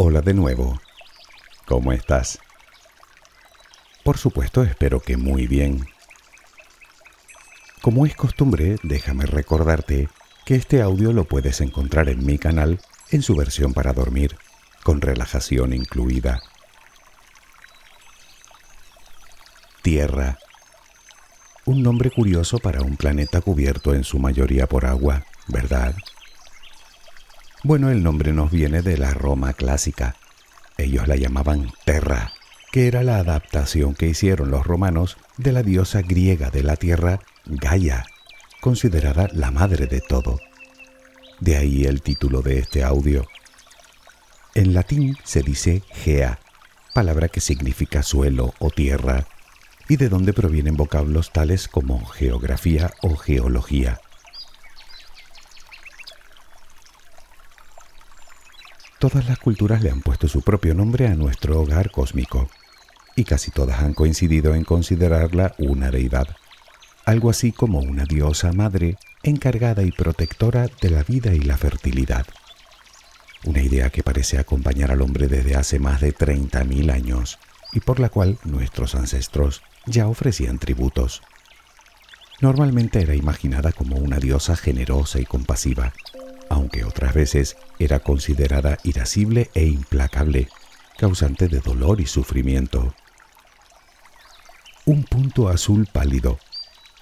Hola de nuevo. ¿Cómo estás? Por supuesto, espero que muy bien. Como es costumbre, déjame recordarte que este audio lo puedes encontrar en mi canal en su versión para dormir, con relajación incluida. Tierra. Un nombre curioso para un planeta cubierto en su mayoría por agua, ¿verdad? Bueno, el nombre nos viene de la Roma clásica. Ellos la llamaban Terra, que era la adaptación que hicieron los romanos de la diosa griega de la tierra, Gaia, considerada la madre de todo. De ahí el título de este audio. En latín se dice gea, palabra que significa suelo o tierra, y de donde provienen vocablos tales como geografía o geología. Todas las culturas le han puesto su propio nombre a nuestro hogar cósmico, y casi todas han coincidido en considerarla una deidad, algo así como una diosa madre encargada y protectora de la vida y la fertilidad. Una idea que parece acompañar al hombre desde hace más de 30.000 años y por la cual nuestros ancestros ya ofrecían tributos. Normalmente era imaginada como una diosa generosa y compasiva, aunque otras veces era considerada irascible e implacable, causante de dolor y sufrimiento. Un punto azul pálido,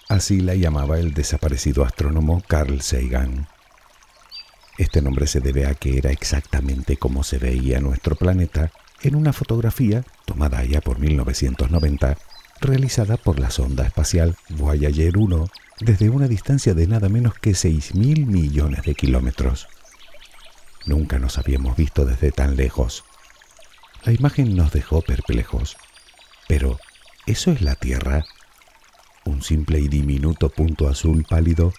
así la llamaba el desaparecido astrónomo Carl Sagan. Este nombre se debe a que era exactamente como se veía nuestro planeta en una fotografía tomada ya por 1990, realizada por la sonda espacial Voyager 1 desde una distancia de nada menos que 6.000 millones de kilómetros. Nunca nos habíamos visto desde tan lejos. La imagen nos dejó perplejos. Pero, ¿eso es la Tierra? ¿Un simple y diminuto punto azul pálido?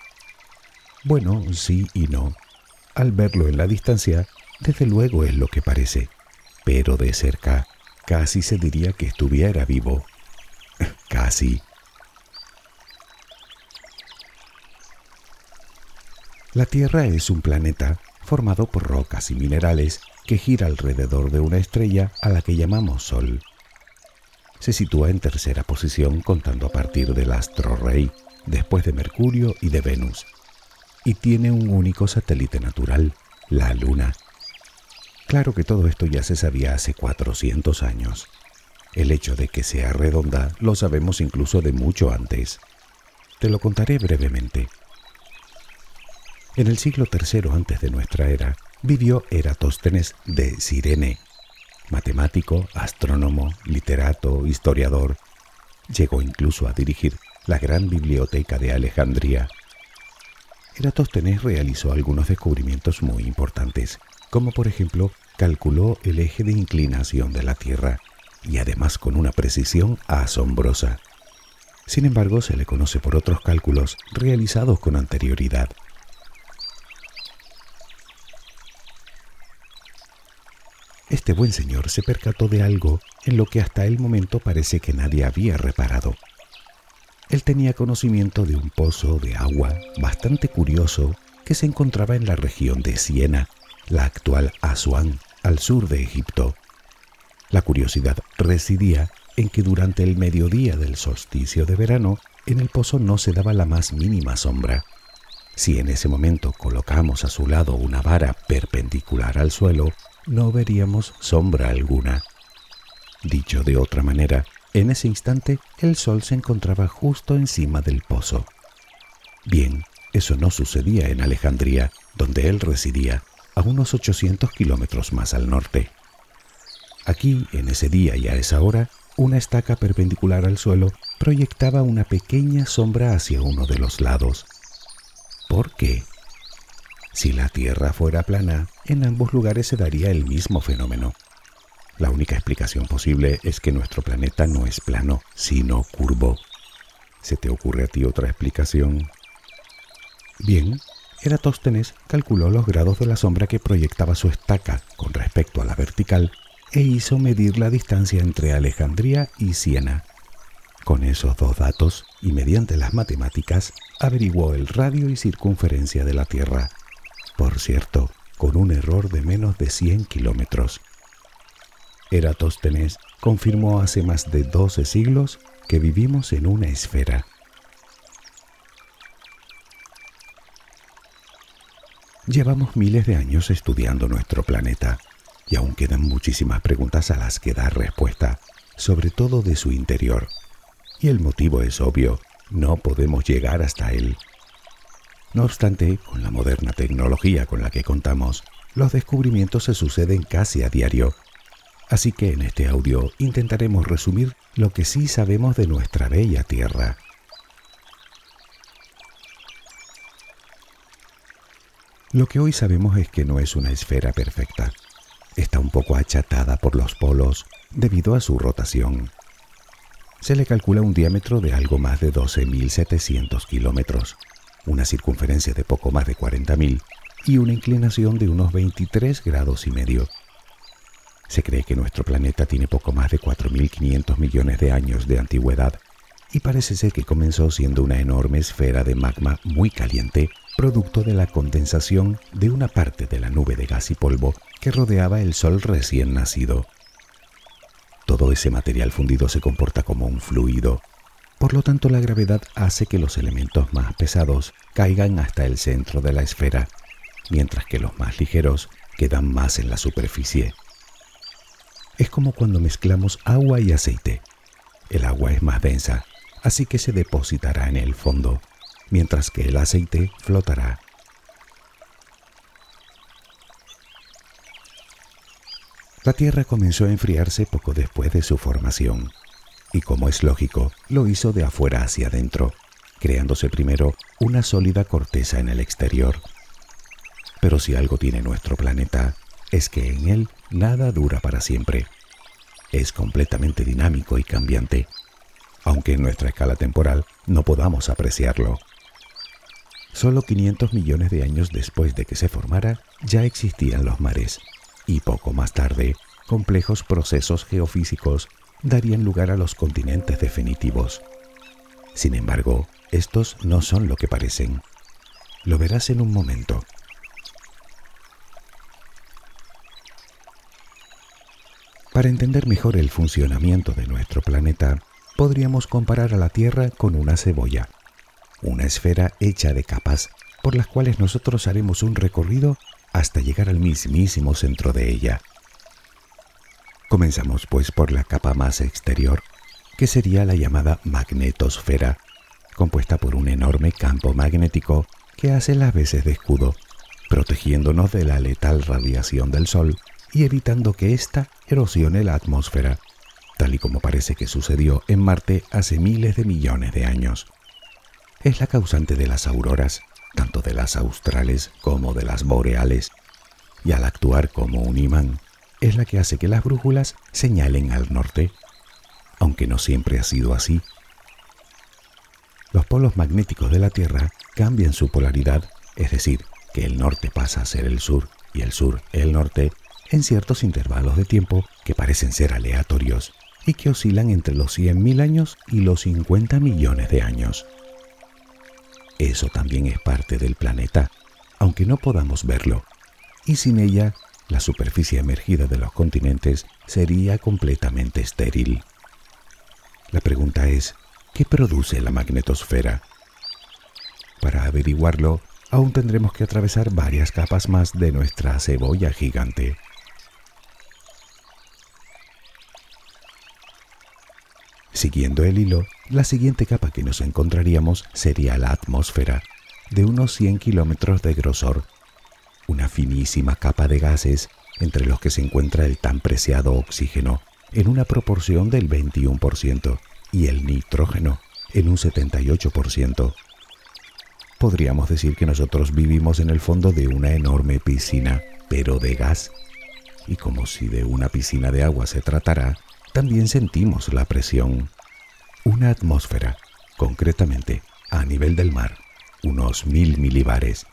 Bueno, sí y no. Al verlo en la distancia, desde luego es lo que parece. Pero de cerca, casi se diría que estuviera vivo. casi. La Tierra es un planeta formado por rocas y minerales que gira alrededor de una estrella a la que llamamos Sol. Se sitúa en tercera posición contando a partir del astro rey, después de Mercurio y de Venus, y tiene un único satélite natural, la Luna. Claro que todo esto ya se sabía hace 400 años. El hecho de que sea redonda lo sabemos incluso de mucho antes. Te lo contaré brevemente. En el siglo III antes de nuestra era, vivió Eratóstenes de Cirene, matemático, astrónomo, literato, historiador. Llegó incluso a dirigir la gran biblioteca de Alejandría. Eratóstenes realizó algunos descubrimientos muy importantes, como por ejemplo calculó el eje de inclinación de la Tierra, y además con una precisión asombrosa. Sin embargo, se le conoce por otros cálculos realizados con anterioridad. Este buen señor se percató de algo en lo que hasta el momento parece que nadie había reparado. Él tenía conocimiento de un pozo de agua bastante curioso que se encontraba en la región de Siena, la actual Asuán, al sur de Egipto. La curiosidad residía en que durante el mediodía del solsticio de verano en el pozo no se daba la más mínima sombra. Si en ese momento colocamos a su lado una vara perpendicular al suelo, no veríamos sombra alguna. Dicho de otra manera, en ese instante el sol se encontraba justo encima del pozo. Bien, eso no sucedía en Alejandría, donde él residía, a unos 800 kilómetros más al norte. Aquí, en ese día y a esa hora, una estaca perpendicular al suelo proyectaba una pequeña sombra hacia uno de los lados. ¿Por qué? Si la Tierra fuera plana, en ambos lugares se daría el mismo fenómeno. La única explicación posible es que nuestro planeta no es plano, sino curvo. ¿Se te ocurre a ti otra explicación? Bien, Eratóstenes calculó los grados de la sombra que proyectaba su estaca con respecto a la vertical e hizo medir la distancia entre Alejandría y Siena. Con esos dos datos y mediante las matemáticas averiguó el radio y circunferencia de la Tierra. Por cierto, con un error de menos de 100 kilómetros. Eratóstenes confirmó hace más de 12 siglos que vivimos en una esfera. Llevamos miles de años estudiando nuestro planeta y aún quedan muchísimas preguntas a las que dar respuesta, sobre todo de su interior. Y el motivo es obvio, no podemos llegar hasta él. No obstante, con la moderna tecnología con la que contamos, los descubrimientos se suceden casi a diario. Así que en este audio intentaremos resumir lo que sí sabemos de nuestra bella Tierra. Lo que hoy sabemos es que no es una esfera perfecta, está un poco achatada por los polos debido a su rotación. Se le calcula un diámetro de algo más de 12.700 kilómetros, una circunferencia de poco más de 40.000 y una inclinación de unos 23 grados y medio. Se cree que nuestro planeta tiene poco más de 4.500 millones de años de antigüedad y parece ser que comenzó siendo una enorme esfera de magma muy caliente, producto de la condensación de una parte de la nube de gas y polvo que rodeaba el Sol recién nacido. Todo ese material fundido se comporta como un fluido, por lo tanto la gravedad hace que los elementos más pesados caigan hasta el centro de la esfera, mientras que los más ligeros quedan más en la superficie. Es como cuando mezclamos agua y aceite. El agua es más densa, así que se depositará en el fondo, mientras que el aceite flotará. La Tierra comenzó a enfriarse poco después de su formación, y como es lógico, lo hizo de afuera hacia adentro, creándose primero una sólida corteza en el exterior. Pero si algo tiene nuestro planeta, es que en él nada dura para siempre. Es completamente dinámico y cambiante, aunque en nuestra escala temporal no podamos apreciarlo. Solo 500 millones de años después de que se formara, ya existían los mares, y poco más tarde, complejos procesos geofísicos darían lugar a los continentes definitivos. Sin embargo, estos no son lo que parecen. Lo verás en un momento. Para entender mejor el funcionamiento de nuestro planeta, podríamos comparar a la Tierra con una cebolla, una esfera hecha de capas por las cuales nosotros haremos un recorrido hasta llegar al mismísimo centro de ella. Comenzamos pues por la capa más exterior, que sería la llamada magnetosfera, compuesta por un enorme campo magnético que hace las veces de escudo, protegiéndonos de la letal radiación del Sol y evitando que ésta erosione la atmósfera, tal y como parece que sucedió en Marte hace miles de millones de años. Es la causante de las auroras, tanto de las australes como de las boreales, y al actuar como un imán, es la que hace que las brújulas señalen al norte, aunque no siempre ha sido así. Los polos magnéticos de la Tierra cambian su polaridad, es decir, que el norte pasa a ser el sur y el sur el norte, en ciertos intervalos de tiempo que parecen ser aleatorios y que oscilan entre los 100.000 años y los 50 millones de años. Eso también es parte del planeta, aunque no podamos verlo, y sin ella la superficie emergida de los continentes sería completamente estéril. La pregunta es, ¿qué produce la magnetosfera? Para averiguarlo, aún tendremos que atravesar varias capas más de nuestra cebolla gigante. Siguiendo el hilo, la siguiente capa que nos encontraríamos sería la atmósfera, de unos 100 kilómetros de grosor, una finísima capa de gases entre los que se encuentra el tan preciado oxígeno en una proporción del 21% y el nitrógeno en un 78%. Podríamos decir que nosotros vivimos en el fondo de una enorme piscina, pero de gas. Y como si de una piscina de agua se tratara, también sentimos la presión. Una atmósfera, concretamente a nivel del mar, unos mil milibares.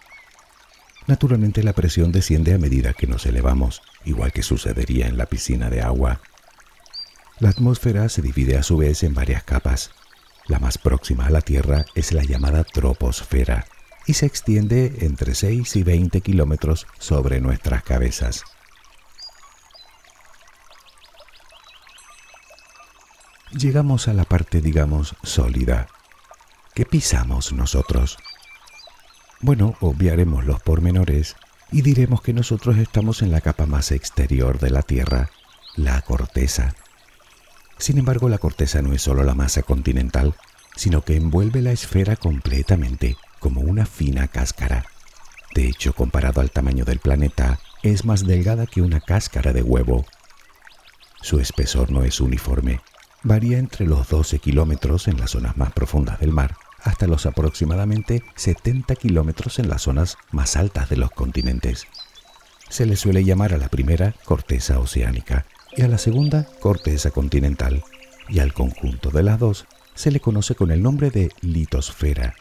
Naturalmente la presión desciende a medida que nos elevamos, igual que sucedería en la piscina de agua. La atmósfera se divide a su vez en varias capas. La más próxima a la Tierra es la llamada troposfera y se extiende entre 6 y 20 kilómetros sobre nuestras cabezas. Llegamos a la parte, digamos, sólida. ¿Qué pisamos nosotros? Bueno, obviaremos los pormenores y diremos que nosotros estamos en la capa más exterior de la Tierra, la corteza. Sin embargo, la corteza no es solo la masa continental, sino que envuelve la esfera completamente, como una fina cáscara. De hecho, comparado al tamaño del planeta, es más delgada que una cáscara de huevo. Su espesor no es uniforme, varía entre los 12 kilómetros en las zonas más profundas del mar hasta los aproximadamente 70 kilómetros en las zonas más altas de los continentes. Se le suele llamar a la primera corteza oceánica y a la segunda corteza continental, y al conjunto de las dos se le conoce con el nombre de litosfera.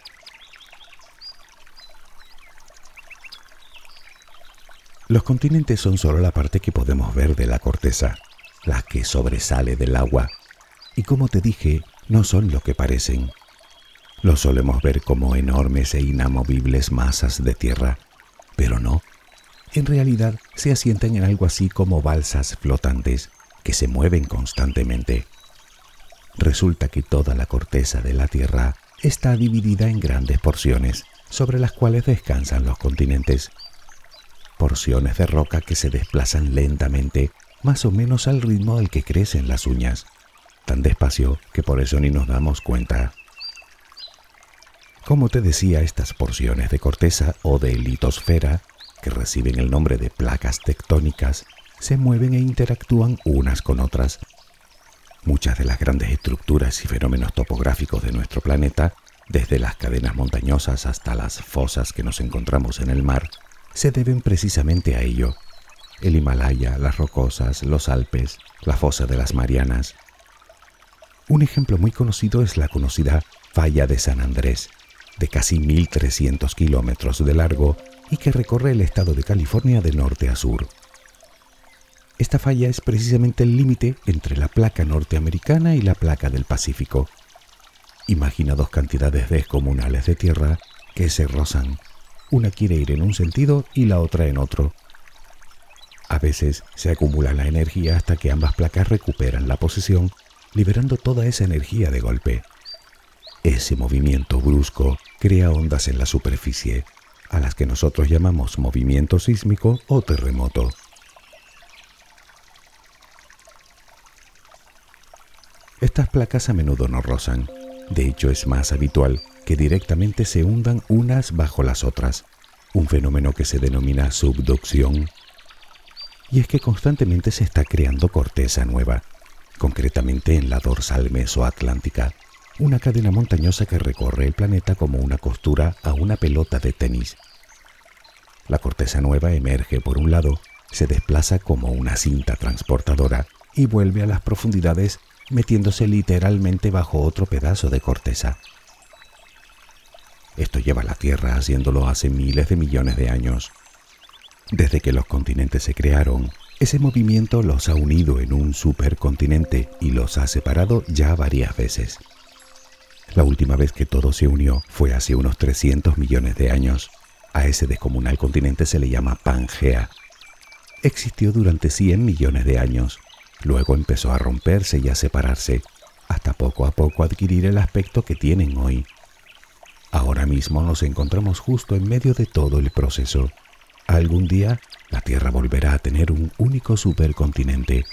Los continentes son solo la parte que podemos ver de la corteza, la que sobresale del agua, y como te dije, no son lo que parecen. Los solemos ver como enormes e inamovibles masas de tierra, pero no, en realidad se asientan en algo así como balsas flotantes que se mueven constantemente. Resulta que toda la corteza de la Tierra está dividida en grandes porciones sobre las cuales descansan los continentes. Porciones de roca que se desplazan lentamente, más o menos al ritmo al que crecen las uñas, tan despacio que por eso ni nos damos cuenta. Como te decía, estas porciones de corteza o de litosfera que reciben el nombre de placas tectónicas, se mueven e interactúan unas con otras. Muchas de las grandes estructuras y fenómenos topográficos de nuestro planeta, desde las cadenas montañosas hasta las fosas que nos encontramos en el mar, se deben precisamente a ello. El Himalaya, las rocosas, los Alpes, la fosa de las Marianas. Un ejemplo muy conocido es la conocida Falla de San Andrés, de casi 1.300 kilómetros de largo y que recorre el estado de California de norte a sur. Esta falla es precisamente el límite entre la placa norteamericana y la placa del Pacífico. Imagina dos cantidades descomunales de tierra que se rozan. Una quiere ir en un sentido y la otra en otro. A veces se acumula la energía hasta que ambas placas recuperan la posición, liberando toda esa energía de golpe. Ese movimiento brusco crea ondas en la superficie, a las que nosotros llamamos movimiento sísmico o terremoto. Estas placas a menudo no rozan. De hecho, es más habitual que directamente se hundan unas bajo las otras, un fenómeno que se denomina subducción. Y es que constantemente se está creando corteza nueva, concretamente en la dorsal mesoatlántica, una cadena montañosa que recorre el planeta como una costura a una pelota de tenis. La corteza nueva emerge por un lado, se desplaza como una cinta transportadora y vuelve a las profundidades metiéndose literalmente bajo otro pedazo de corteza. Esto lleva a la Tierra haciéndolo hace miles de millones de años. Desde que los continentes se crearon, ese movimiento los ha unido en un supercontinente y los ha separado ya varias veces. La última vez que todo se unió fue hace unos 300 millones de años. A ese descomunal continente se le llama Pangea. Existió durante 100 millones de años. Luego empezó a romperse y a separarse, hasta poco a poco adquirir el aspecto que tienen hoy. Ahora mismo nos encontramos justo en medio de todo el proceso. Algún día la Tierra volverá a tener un único supercontinente.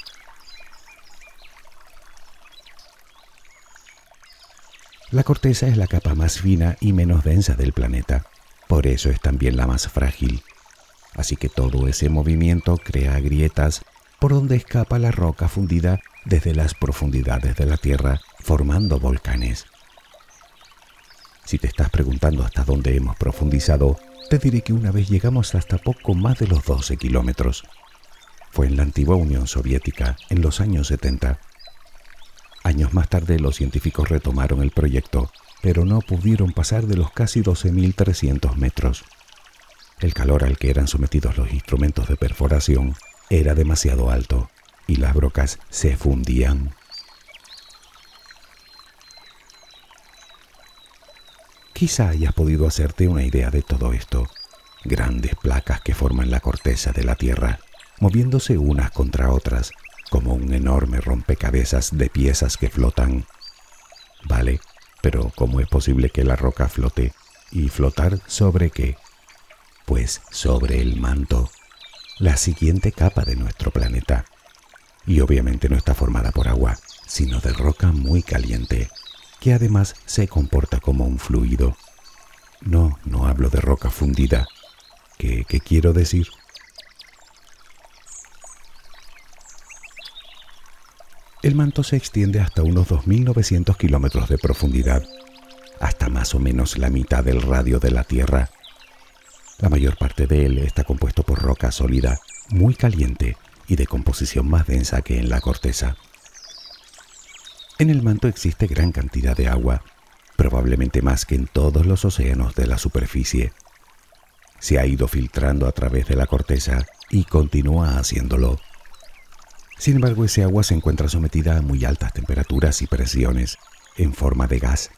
La corteza es la capa más fina y menos densa del planeta, por eso es también la más frágil. Así que todo ese movimiento crea grietas por donde escapa la roca fundida desde las profundidades de la Tierra, formando volcanes. Si te estás preguntando hasta dónde hemos profundizado, te diré que una vez llegamos hasta poco más de los 12 kilómetros. Fue en la antigua Unión Soviética, en los años 70. Años más tarde los científicos retomaron el proyecto, pero no pudieron pasar de los casi 12.300 metros. El calor al que eran sometidos los instrumentos de perforación era demasiado alto y las brocas se fundían. Quizá hayas podido hacerte una idea de todo esto. Grandes placas que forman la corteza de la Tierra, moviéndose unas contra otras, como un enorme rompecabezas de piezas que flotan. Vale, pero ¿cómo es posible que la roca flote? ¿Y flotar sobre qué? Pues sobre el manto, la siguiente capa de nuestro planeta. Y obviamente no está formada por agua, sino de roca muy caliente, que además se comporta como un fluido. No, no hablo de roca fundida. ¿Qué, qué quiero decir? El manto se extiende hasta unos 2.900 kilómetros de profundidad, hasta más o menos la mitad del radio de la Tierra. La mayor parte de él está compuesto por roca sólida, muy caliente y de composición más densa que en la corteza. En el manto existe gran cantidad de agua, probablemente más que en todos los océanos de la superficie. Se ha ido filtrando a través de la corteza y continúa haciéndolo sin embargo, ese agua se encuentra sometida a muy altas temperaturas y presiones, en forma de gas,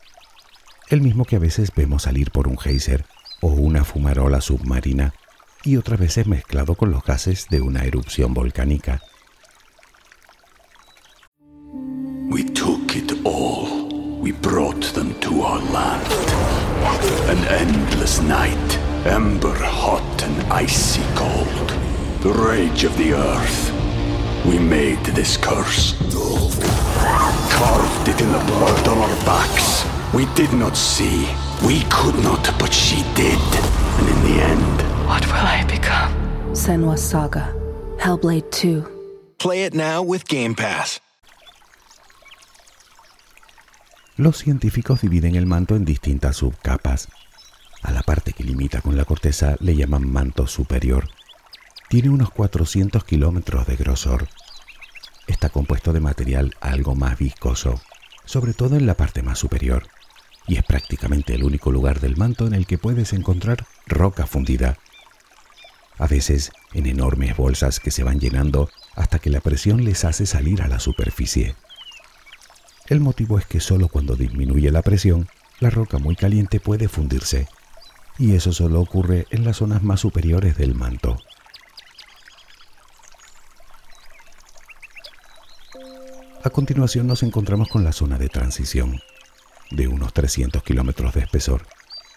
el mismo que a veces vemos salir por un geyser o una fumarola submarina, y otras veces mezclado con los gases de una erupción volcánica. We took it all. We brought them to our land. An endless night, ember hot and icy cold. The rage of the earth. We made this curse. Carved it in the blood on our backs. We did not see. We could not, but she did. And in the end, What will I become? Senwa Saga. Hellblade 2. Play it now with Game Pass. Los científicos dividen el manto en distintas subcapas. A la parte que limita con la corteza le llaman manto superior tiene unos 400 kilómetros de grosor. Está compuesto de material algo más viscoso, sobre todo en la parte más superior, y es prácticamente el único lugar del manto en el que puedes encontrar roca fundida. A veces en enormes bolsas que se van llenando hasta que la presión les hace salir a la superficie. El motivo es que solo cuando disminuye la presión, la roca muy caliente puede fundirse, y eso solo ocurre en las zonas más superiores del manto. A continuación nos encontramos con la zona de transición, de unos 300 kilómetros de espesor,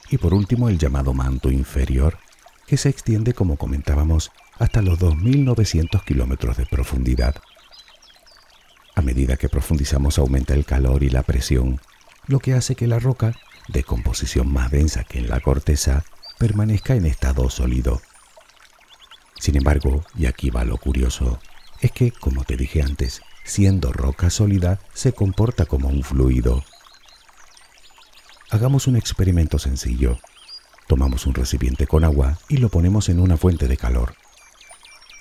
y por último el llamado manto inferior, que se extiende, como comentábamos, hasta los 2.900 kilómetros de profundidad. A medida que profundizamos aumenta el calor y la presión, lo que hace que la roca, de composición más densa que en la corteza, permanezca en estado sólido. Sin embargo, y aquí va lo curioso, es que, como te dije antes, siendo roca sólida, se comporta como un fluido. Hagamos un experimento sencillo. Tomamos un recipiente con agua y lo ponemos en una fuente de calor.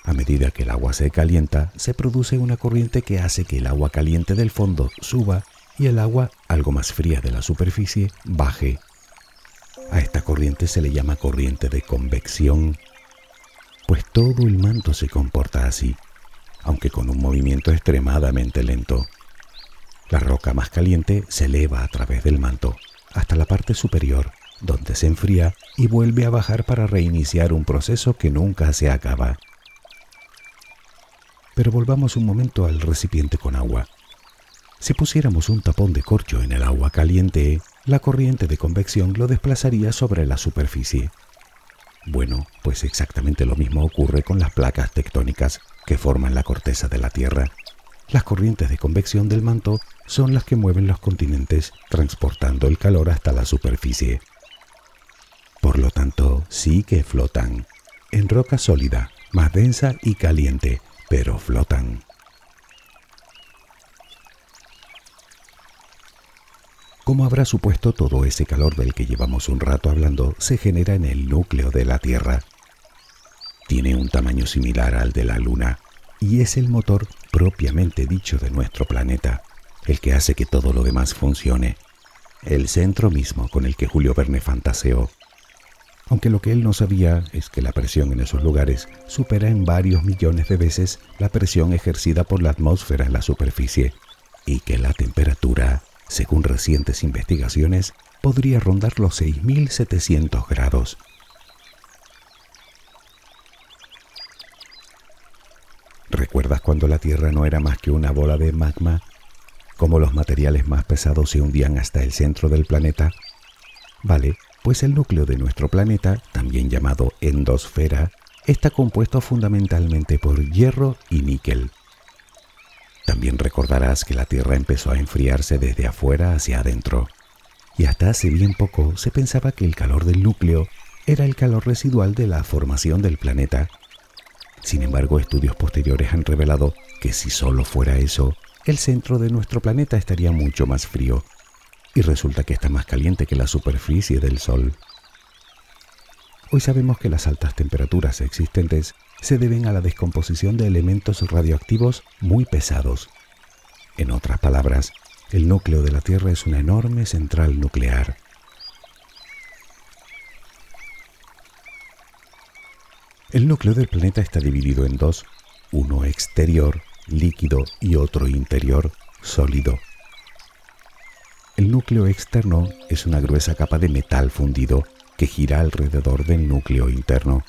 A medida que el agua se calienta, se produce una corriente que hace que el agua caliente del fondo suba y el agua, algo más fría de la superficie, baje. A esta corriente se le llama corriente de convección, pues todo el manto se comporta así aunque con un movimiento extremadamente lento. La roca más caliente se eleva a través del manto hasta la parte superior, donde se enfría y vuelve a bajar para reiniciar un proceso que nunca se acaba. Pero volvamos un momento al recipiente con agua. Si pusiéramos un tapón de corcho en el agua caliente, la corriente de convección lo desplazaría sobre la superficie. Bueno, pues exactamente lo mismo ocurre con las placas tectónicas que forman la corteza de la Tierra. Las corrientes de convección del manto son las que mueven los continentes transportando el calor hasta la superficie. Por lo tanto, sí que flotan, en roca sólida, más densa y caliente, pero flotan. Como habrá supuesto, todo ese calor del que llevamos un rato hablando se genera en el núcleo de la Tierra. Tiene un tamaño similar al de la Luna y es el motor propiamente dicho de nuestro planeta, el que hace que todo lo demás funcione, el centro mismo con el que Julio Verne fantaseó. Aunque lo que él no sabía es que la presión en esos lugares supera en varios millones de veces la presión ejercida por la atmósfera en la superficie y que la temperatura según recientes investigaciones, podría rondar los 6.700 grados. ¿Recuerdas cuando la Tierra no era más que una bola de magma? Cómo los materiales más pesados se hundían hasta el centro del planeta. Vale, pues el núcleo de nuestro planeta, también llamado endosfera, está compuesto fundamentalmente por hierro y níquel. También recordarás que la Tierra empezó a enfriarse desde afuera hacia adentro, y hasta hace bien poco se pensaba que el calor del núcleo era el calor residual de la formación del planeta. Sin embargo, estudios posteriores han revelado que si solo fuera eso, el centro de nuestro planeta estaría mucho más frío, y resulta que está más caliente que la superficie del Sol. Hoy sabemos que las altas temperaturas existentes se deben a la descomposición de elementos radioactivos muy pesados. En otras palabras, el núcleo de la Tierra es una enorme central nuclear. El núcleo del planeta está dividido en dos, uno exterior, líquido, y otro interior, sólido. El núcleo externo es una gruesa capa de metal fundido que gira alrededor del núcleo interno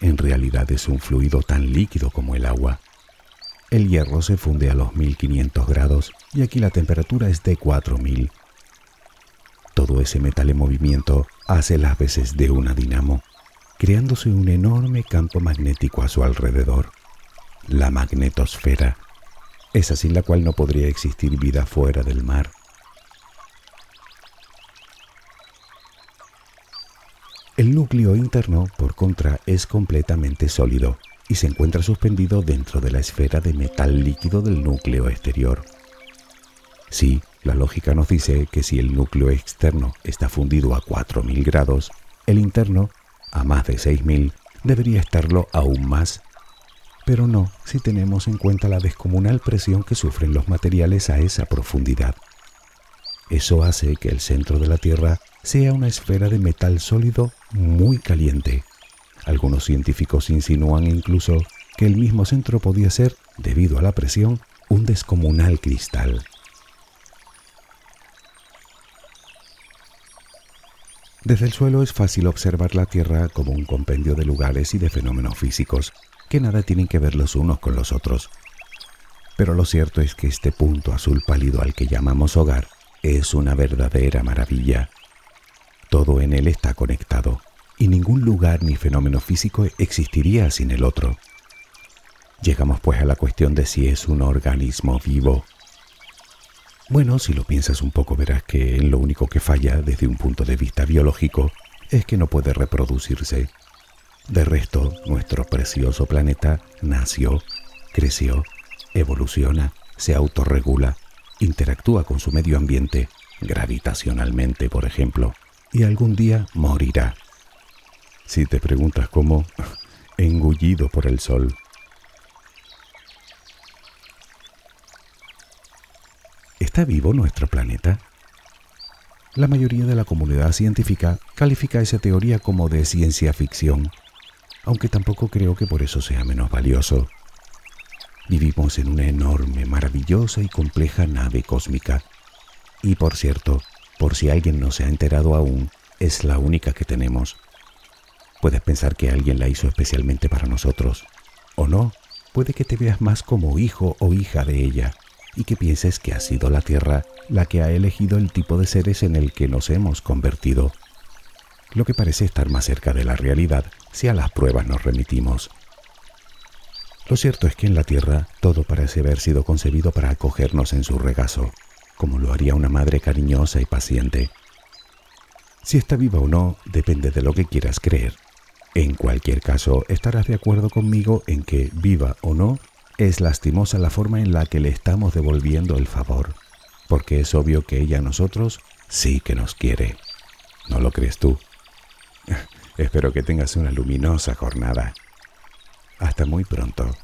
en realidad es un fluido tan líquido como el agua. El hierro se funde a los 1500 grados y aquí la temperatura es de 4000. Todo ese metal en movimiento hace las veces de una dinamo, creándose un enorme campo magnético a su alrededor, la magnetosfera, esa sin la cual no podría existir vida fuera del mar. El núcleo interno, por contra, es completamente sólido y se encuentra suspendido dentro de la esfera de metal líquido del núcleo exterior. Sí, la lógica nos dice que si el núcleo externo está fundido a 4.000 grados, el interno, a más de 6.000, debería estarlo aún más. Pero no si tenemos en cuenta la descomunal presión que sufren los materiales a esa profundidad. Eso hace que el centro de la Tierra sea una esfera de metal sólido muy caliente. Algunos científicos insinúan incluso que el mismo centro podía ser, debido a la presión, un descomunal cristal. Desde el suelo es fácil observar la Tierra como un compendio de lugares y de fenómenos físicos que nada tienen que ver los unos con los otros. Pero lo cierto es que este punto azul pálido al que llamamos hogar es una verdadera maravilla. Todo en él está conectado y ningún lugar ni fenómeno físico existiría sin el otro. Llegamos pues a la cuestión de si es un organismo vivo. Bueno, si lo piensas un poco verás que lo único que falla desde un punto de vista biológico es que no puede reproducirse. De resto, nuestro precioso planeta nació, creció, evoluciona, se autorregula, interactúa con su medio ambiente, gravitacionalmente, por ejemplo y algún día morirá. Si te preguntas cómo, engullido por el sol. ¿Está vivo nuestro planeta? La mayoría de la comunidad científica califica esa teoría como de ciencia ficción, aunque tampoco creo que por eso sea menos valioso. Vivimos en una enorme, maravillosa y compleja nave cósmica. Y por cierto, por si alguien no se ha enterado aún, es la única que tenemos. Puedes pensar que alguien la hizo especialmente para nosotros. O no, puede que te veas más como hijo o hija de ella. y que pienses que ha sido la Tierra la que ha elegido el tipo de seres en el que nos hemos convertido, lo que parece estar más cerca de la realidad si a las pruebas nos remitimos. Lo cierto es que en la Tierra todo parece haber sido concebido para acogernos en su regazo, como lo haría una madre cariñosa y paciente. Si está viva o no depende de lo que quieras creer. En cualquier caso, estarás de acuerdo conmigo en que, viva o no, es lastimosa la forma en la que le estamos devolviendo el favor, porque es obvio que ella a nosotros sí que nos quiere. ¿No lo crees tú? Espero que tengas una luminosa jornada. Hasta muy pronto.